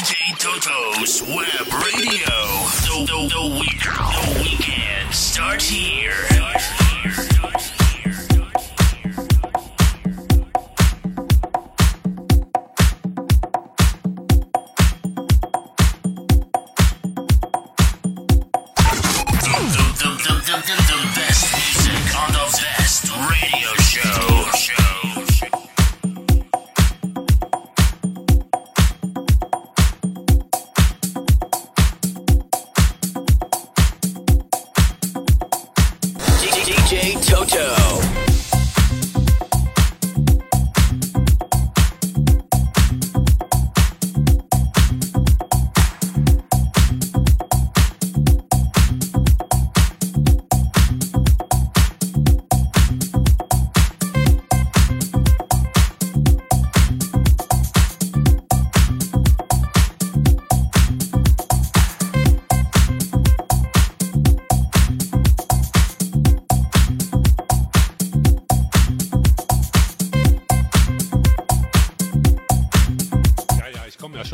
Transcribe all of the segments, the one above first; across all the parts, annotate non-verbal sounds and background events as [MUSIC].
DJ Toto's Web Radio. The, the, the, week, the weekend starts here. The,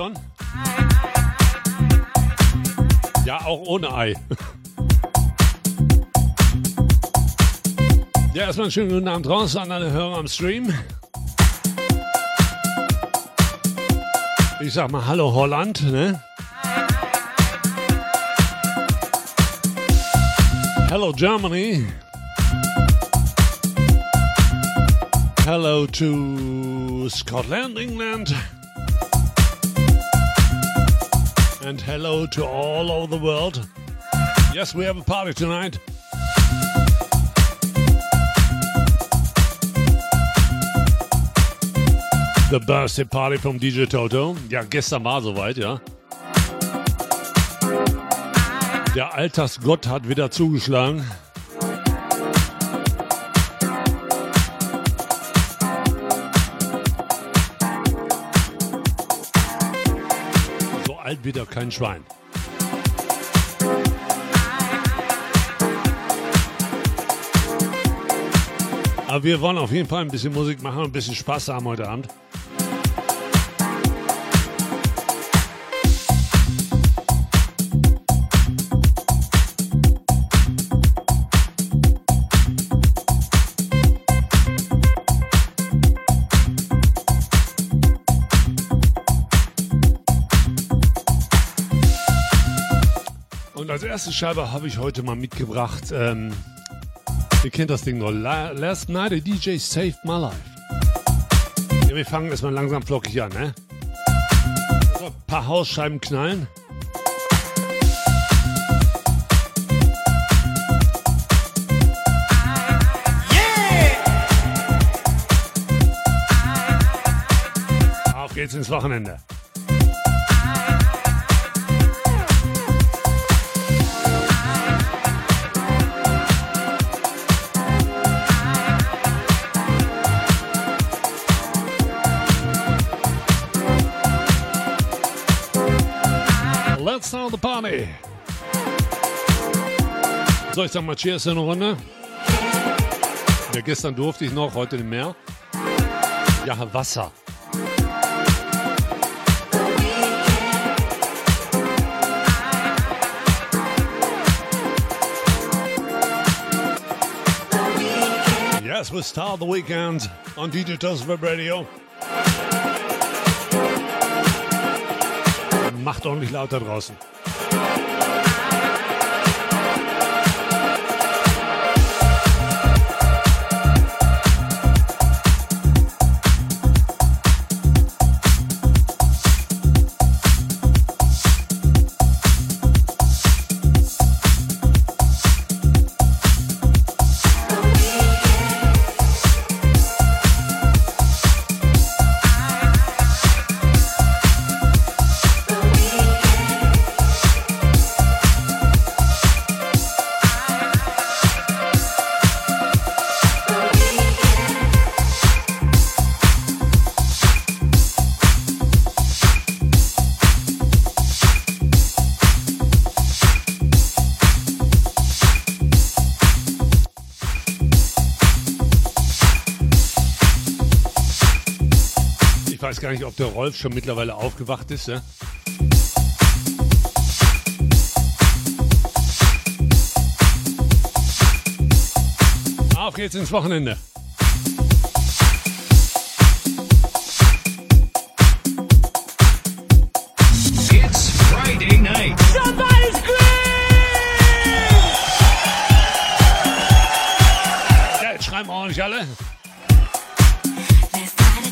schon. Ja, auch ohne Ei. Ja, erstmal einen schönen guten Abend raus an alle Hörer am Stream. Ich sag mal Hallo Holland, ne? Hello Germany. Hello to Scotland, England. And hello to all over the world. Yes, we have a party tonight. The birthday party from DJ Toto. Ja, gestern war soweit, ja. Der Altersgott hat wieder zugeschlagen. Alt wie der kein Schwein. Aber wir wollen auf jeden Fall ein bisschen Musik machen und ein bisschen Spaß haben heute Abend. Erste Scheibe habe ich heute mal mitgebracht. Ähm, ihr kennt das Ding noch. La Last Night a DJ Saved My Life. Ja, wir fangen erstmal langsam flockig an, ne? So, ein paar Hausscheiben knallen. Auf geht's ins Wochenende. Start the party. So, ich sag mal Cheers in eine Runde. Ja, gestern durfte ich noch, heute nicht mehr. Ja, Wasser. Yes, we start the weekend on DJ Toast Radio. Macht ordentlich laut da draußen. gar nicht, ob der Rolf schon mittlerweile aufgewacht ist. Ne? Auf geht's ins Wochenende. It's Friday night. Somebody scream! Ja, jetzt schreiben ordentlich alle.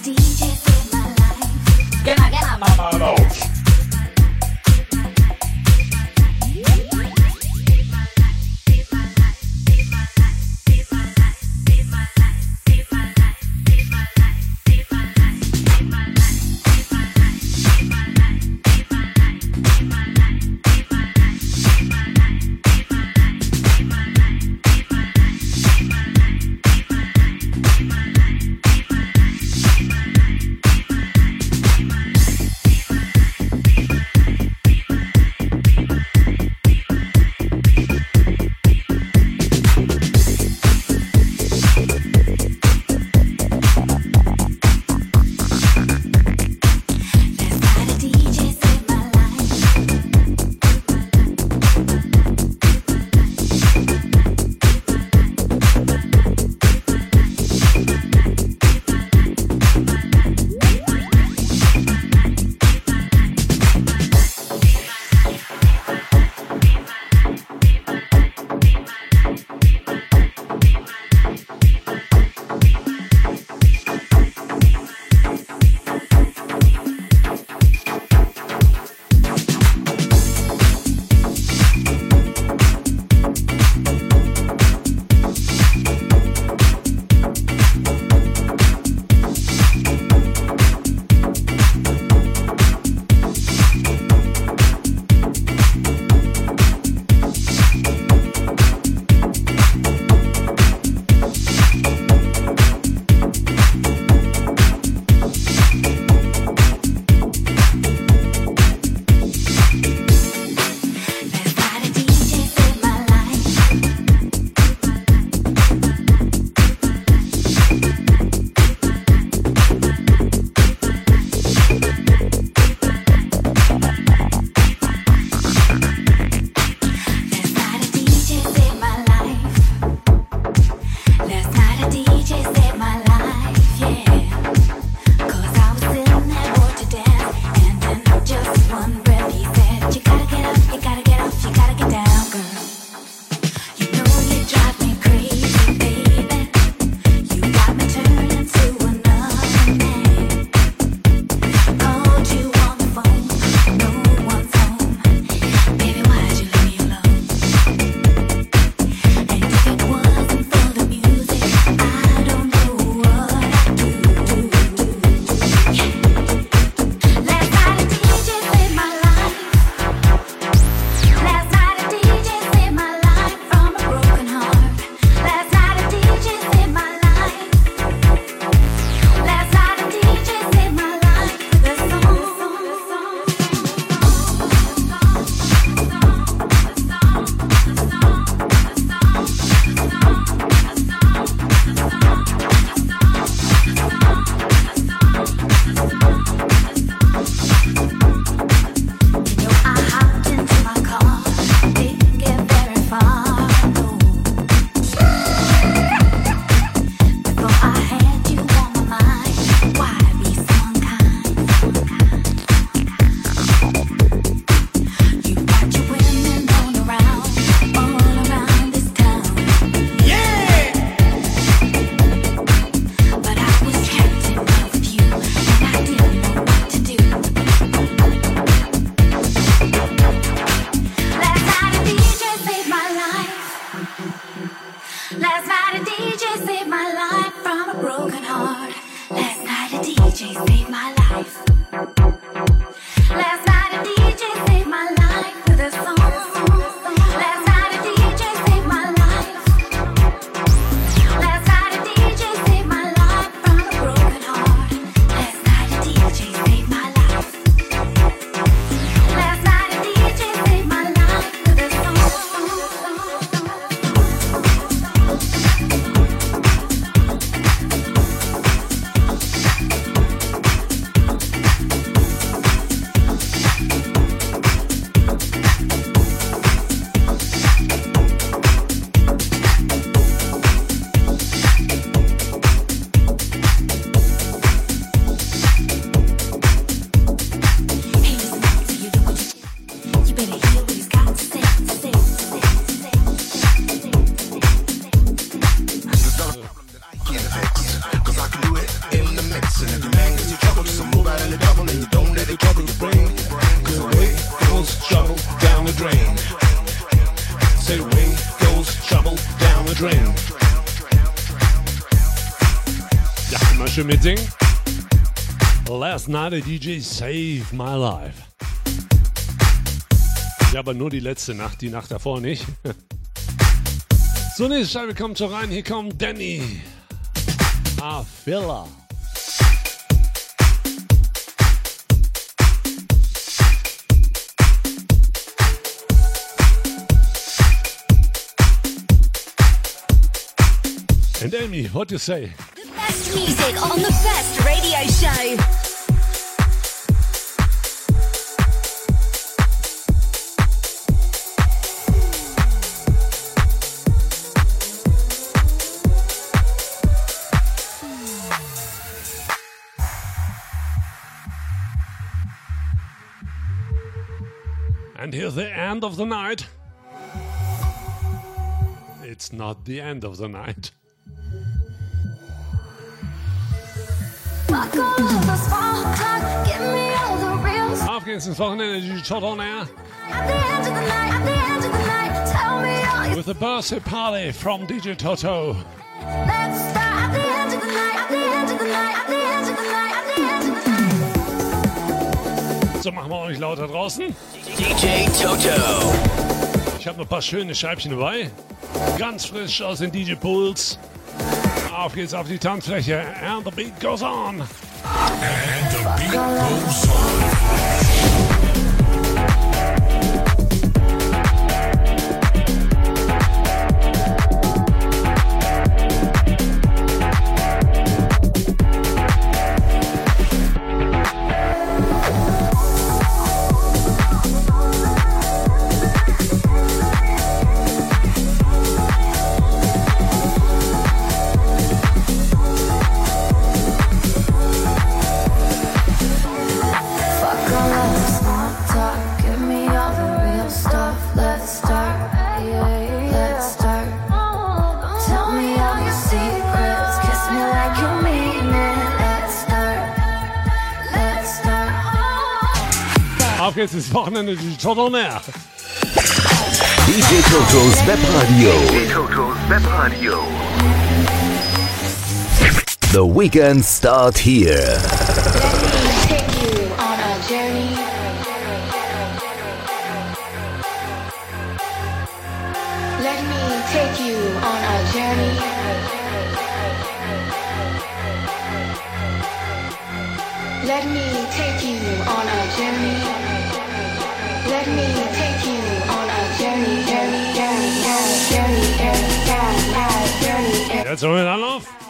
DJ. Get out, get out, my mouth. A DJ saved my life. Ja, aber nur die letzte Nacht, die Nacht davor nicht. [LAUGHS] So, nächste Scheibe kommt schon rein. Hier kommt Danny. Ah, Filler. And Amy, what do you say? The best music on the best radio show. Here's the end of the night. It's not the end of the night. Fuck all of the small talk, give me the real. Auf geht's ins Wochenende, die Shot on Air. At the end of the night, at the end of the night, tell me all you With a birthday party from DJ Toto. Let's start at the end of the night, at the end of the night, at the end of the night, So machen wir euch lauter draußen. DJ Toto. Ich habe noch ein paar schöne Scheibchen dabei. Ganz frisch aus den DJ Pools. Auf geht's auf die Tanzfläche. And the beat goes on. And the beat goes on. Auf geht's ins Wochenende, die Toto on Air. DJ Totos Webradio. DJ Totos Webradio. The weekend start here. Let me take you on a journey. Let me take you on a journey. That's a minute.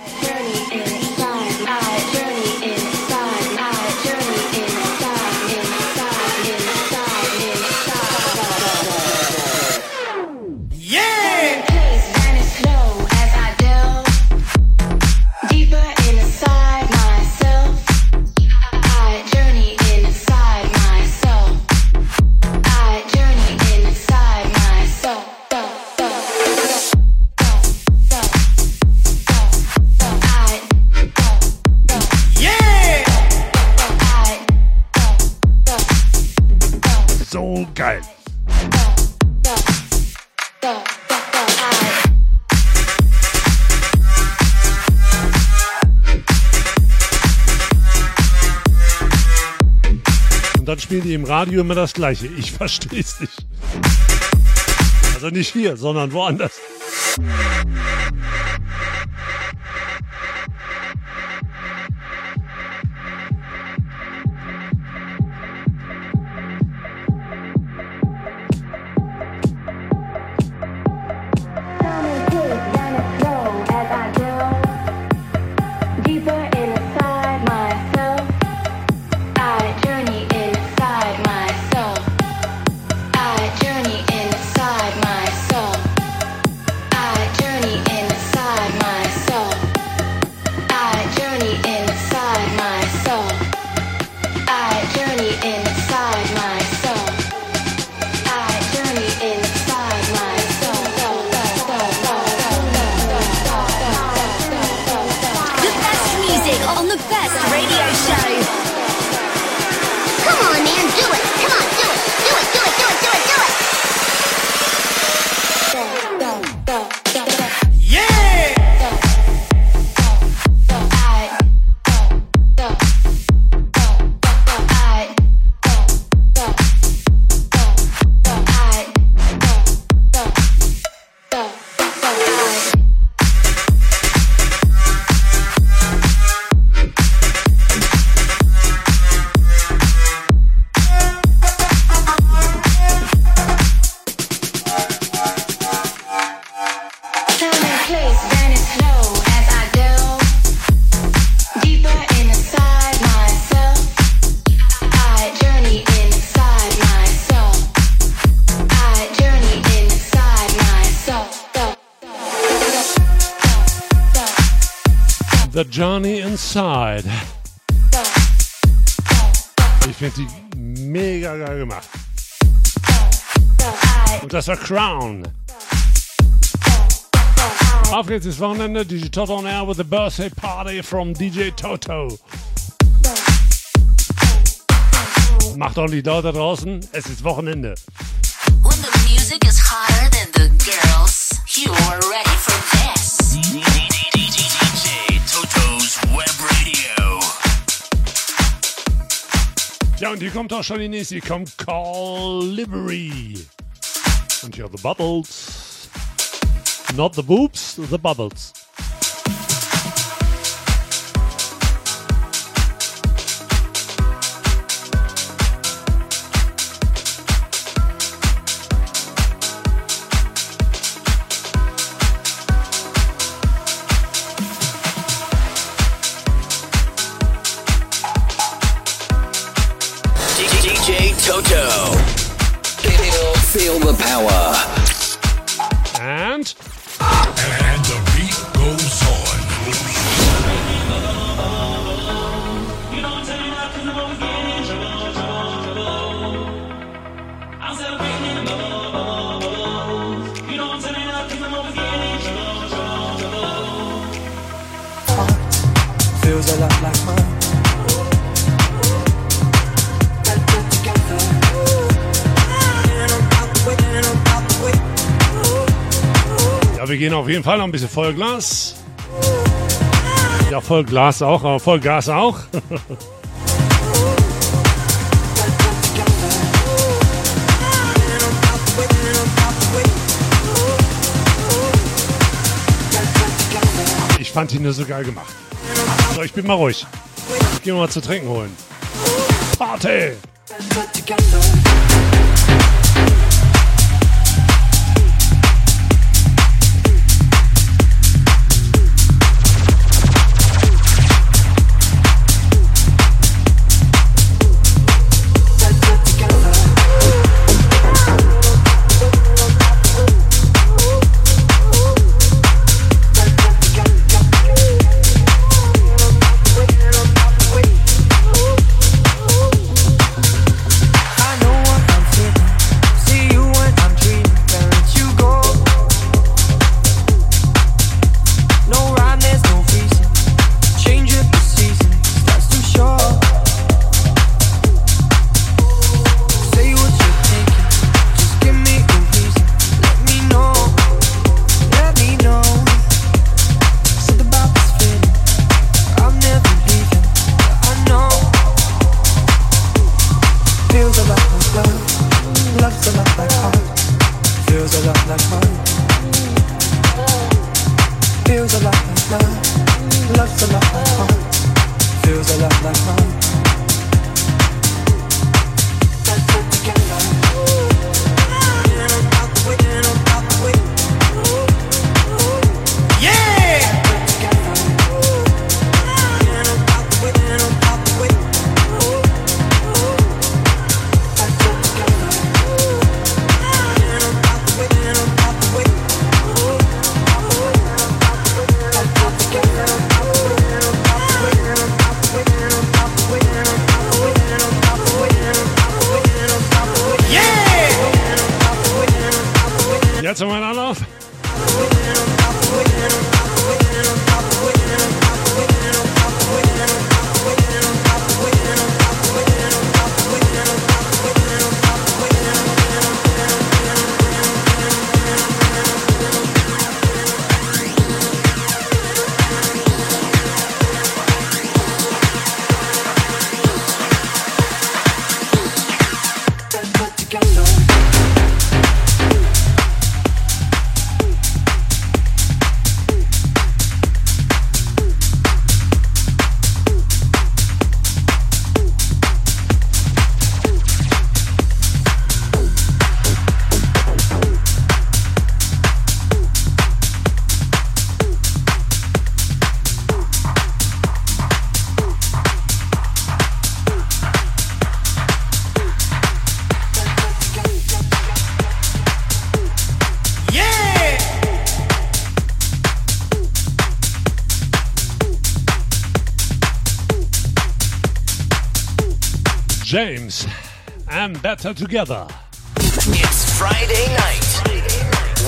Spielen die im Radio immer das Gleiche. Ich [LAUGHS] verstehe es nicht. Also nicht hier, sondern woanders. Journey Inside. Ich finde die mega geil gemacht. Und das war Crown. Auf geht's ins Wochenende. DJ Toto on air with the birthday party from DJ Toto. Macht ordentlich laut da draußen. Es ist Wochenende. When the music is hotter than the girls, you are ready for this. Ja, und hier kommt auch schon die nächste. Hier kommt Call Livery. Und hier The Bubbles. Not the boobs, the bubbles. Auf jeden Fall noch ein bisschen Vollglas. Ja, Vollglas auch, aber Vollgas auch. Ich fand ihn nur so geil gemacht. So, ich bin mal ruhig. Ich gehe mal zu trinken holen. Party! Better together. It's Friday night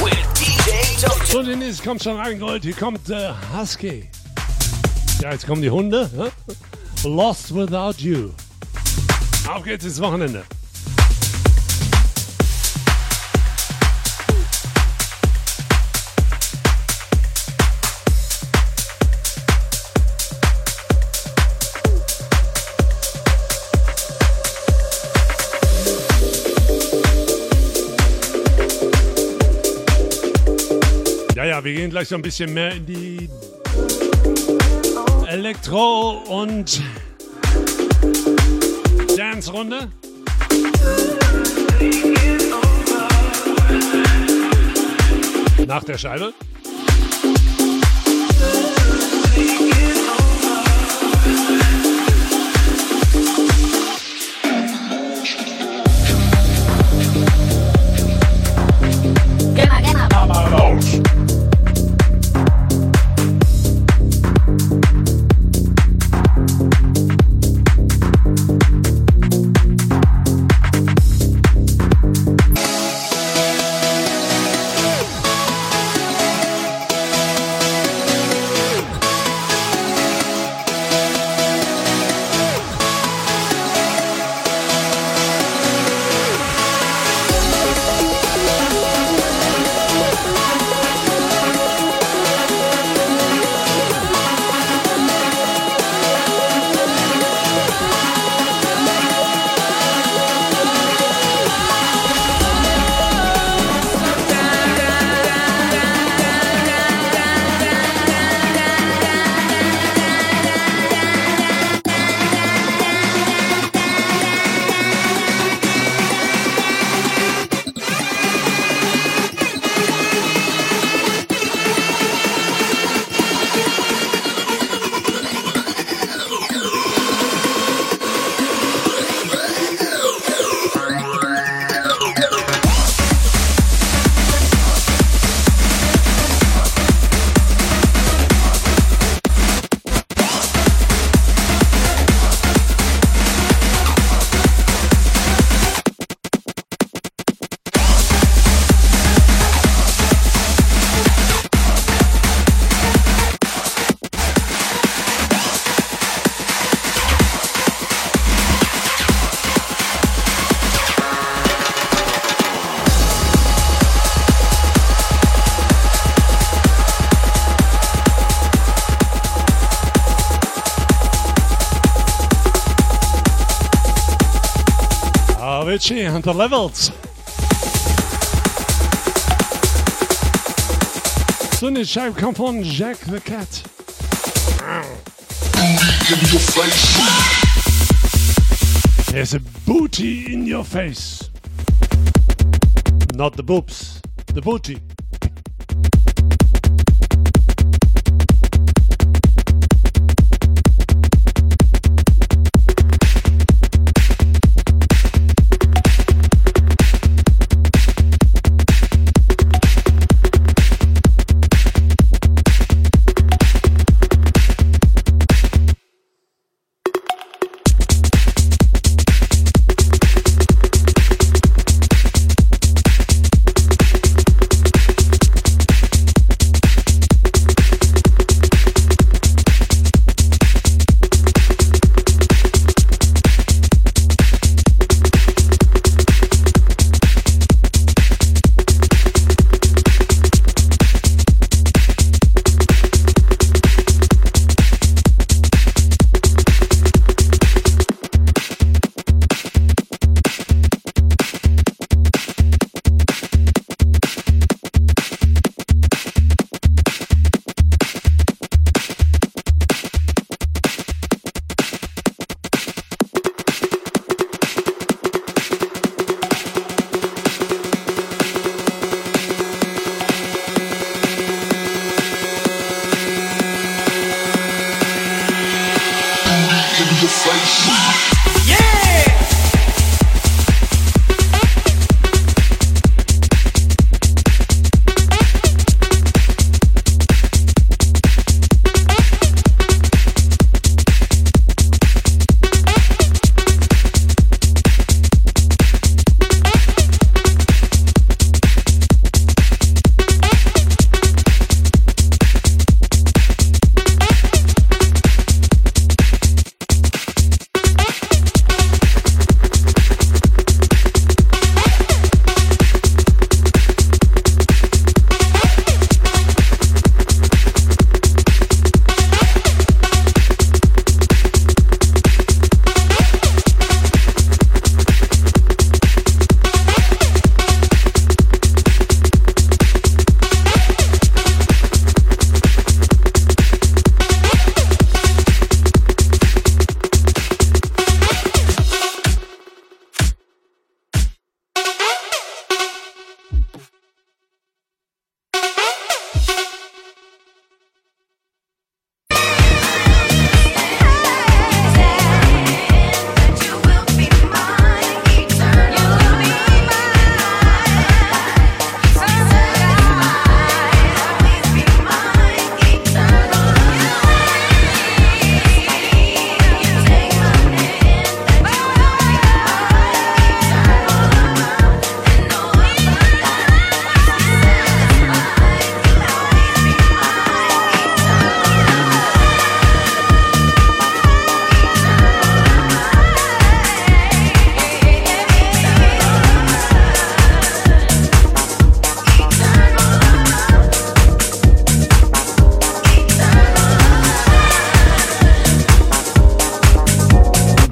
with DJ Toto. So, der nächste kommt schon reingeholt. Hier kommt äh, Husky. Ja, jetzt kommen die Hunde. Lost Without You. Auf geht's ins Wochenende. Wir gehen gleich so ein bisschen mehr in die Elektro- und Dance-Runde. Nach der Scheibe. Gamma, the Levels. Eine Scheibe kommt von Jack the Cat. There's a booty in your face. Not the boobs, the booty.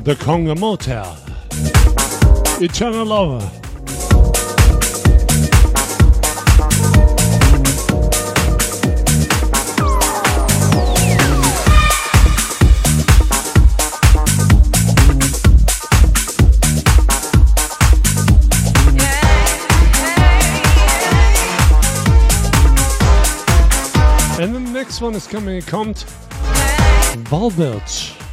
The Conga Motel. Eternal Lover. And the next one is coming, kommt Valbert.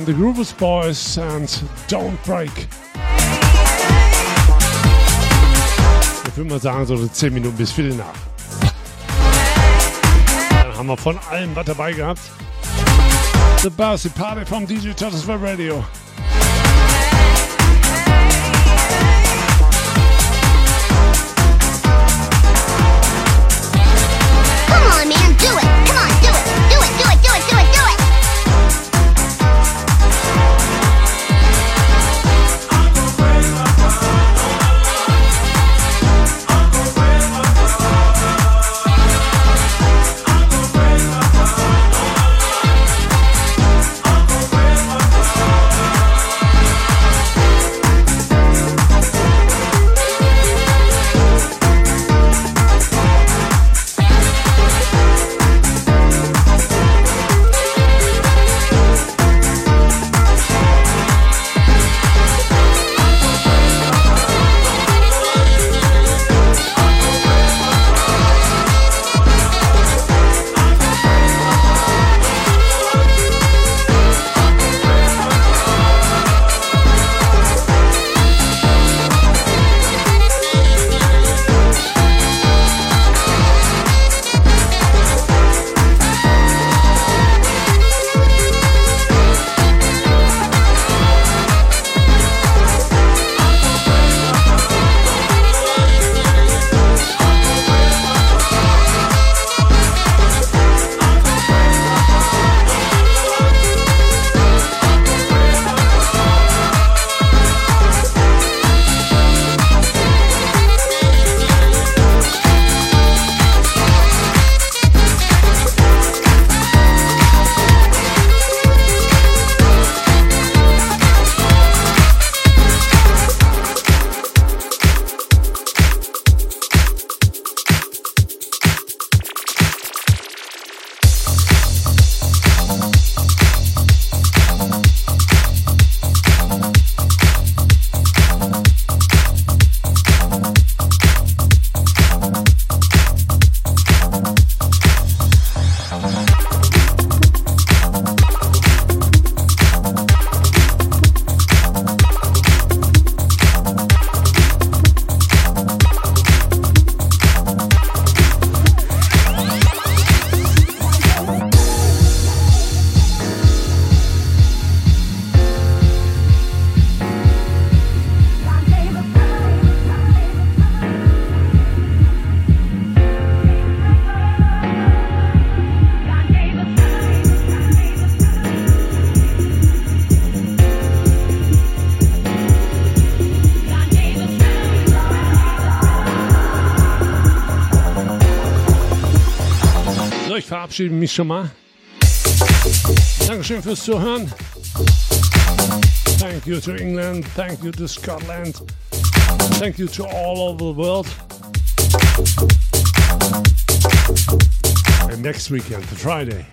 And the Groovers Boys and Don't Break. Ich würde mal sagen, so 10 Minuten bis Viertel nach. Dann haben wir von allem was dabei gehabt. The Bossy Party vom DJ Turtles Web Radio. Verabschiede mich schon mal. Dankeschön fürs Zuhören. Thank you to England. Thank you to Scotland. Thank you to all over the world. And next weekend, Friday.